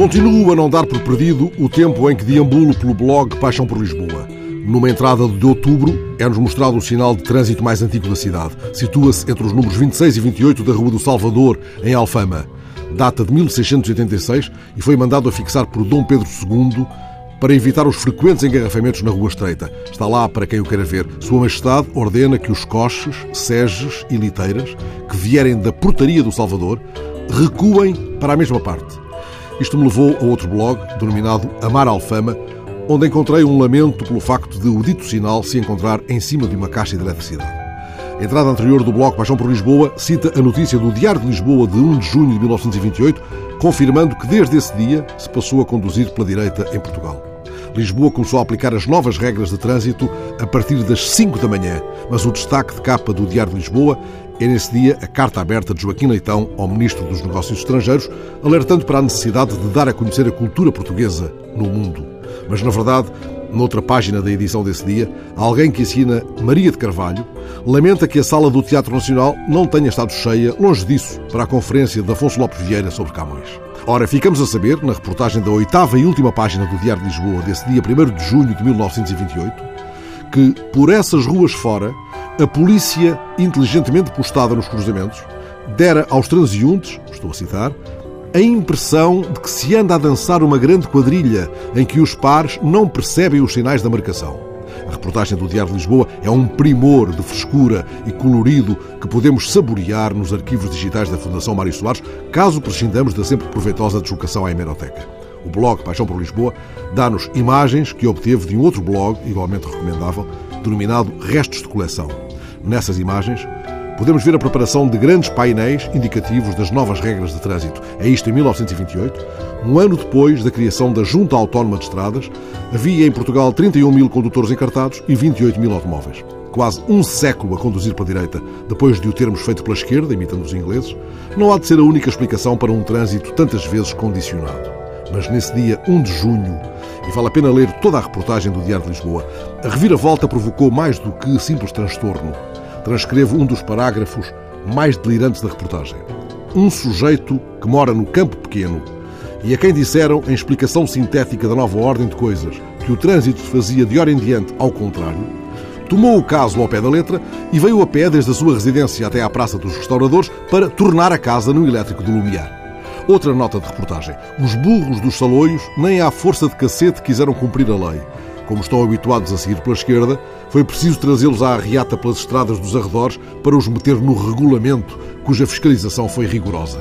Continuo a não dar por perdido o tempo em que deambulo pelo blog Paixão por Lisboa. Numa entrada de outubro, é-nos mostrado o sinal de trânsito mais antigo da cidade. Situa-se entre os números 26 e 28 da Rua do Salvador, em Alfama. Data de 1686 e foi mandado a fixar por Dom Pedro II para evitar os frequentes engarrafamentos na Rua Estreita. Está lá para quem o queira ver. Sua Majestade ordena que os coches, seges e liteiras que vierem da portaria do Salvador recuem para a mesma parte. Isto me levou a outro blog, denominado Amar Alfama, onde encontrei um lamento pelo facto de o dito sinal se encontrar em cima de uma caixa de eletricidade. A entrada anterior do bloco Paixão por Lisboa cita a notícia do Diário de Lisboa de 1 de junho de 1928, confirmando que desde esse dia se passou a conduzir pela direita em Portugal. Lisboa começou a aplicar as novas regras de trânsito a partir das 5 da manhã, mas o destaque de capa do Diário de Lisboa é nesse dia a carta aberta de Joaquim Leitão ao Ministro dos Negócios Estrangeiros, alertando para a necessidade de dar a conhecer a cultura portuguesa no mundo. Mas, na verdade, noutra página da edição desse dia, alguém que assina Maria de Carvalho lamenta que a sala do Teatro Nacional não tenha estado cheia, longe disso, para a conferência de Afonso Lopes Vieira sobre Camões. Ora, ficamos a saber, na reportagem da oitava e última página do Diário de Lisboa, desse dia 1 de junho de 1928, que, por essas ruas fora, a polícia, inteligentemente postada nos cruzamentos, dera aos transeuntes, estou a citar, a impressão de que se anda a dançar uma grande quadrilha em que os pares não percebem os sinais da marcação. A reportagem do Diário de Lisboa é um primor de frescura e colorido que podemos saborear nos arquivos digitais da Fundação Mário Soares, caso prescindamos da sempre proveitosa deslocação à hemeroteca. O blog Paixão por Lisboa dá-nos imagens que obteve de um outro blog, igualmente recomendável, denominado Restos de Coleção. Nessas imagens, podemos ver a preparação de grandes painéis indicativos das novas regras de trânsito. É isto em 1928, um ano depois da criação da Junta Autónoma de Estradas, havia em Portugal 31 mil condutores encartados e 28 mil automóveis. Quase um século a conduzir pela direita, depois de o termos feito pela esquerda, imitando os ingleses, não há de ser a única explicação para um trânsito tantas vezes condicionado. Mas nesse dia 1 de junho, e vale a pena ler toda a reportagem do Diário de Lisboa, a reviravolta provocou mais do que simples transtorno. Transcrevo um dos parágrafos mais delirantes da reportagem. Um sujeito que mora no campo pequeno e a quem disseram, em explicação sintética da nova ordem de coisas, que o trânsito se fazia de hora em diante ao contrário, tomou o caso ao pé da letra e veio a pé desde a sua residência até à Praça dos Restauradores para tornar a casa no elétrico do Lumiar. Outra nota de reportagem. Os burros dos saloios nem à força de cacete quiseram cumprir a lei. Como estão habituados a seguir pela esquerda, foi preciso trazê-los à arriata pelas estradas dos arredores para os meter no regulamento, cuja fiscalização foi rigorosa.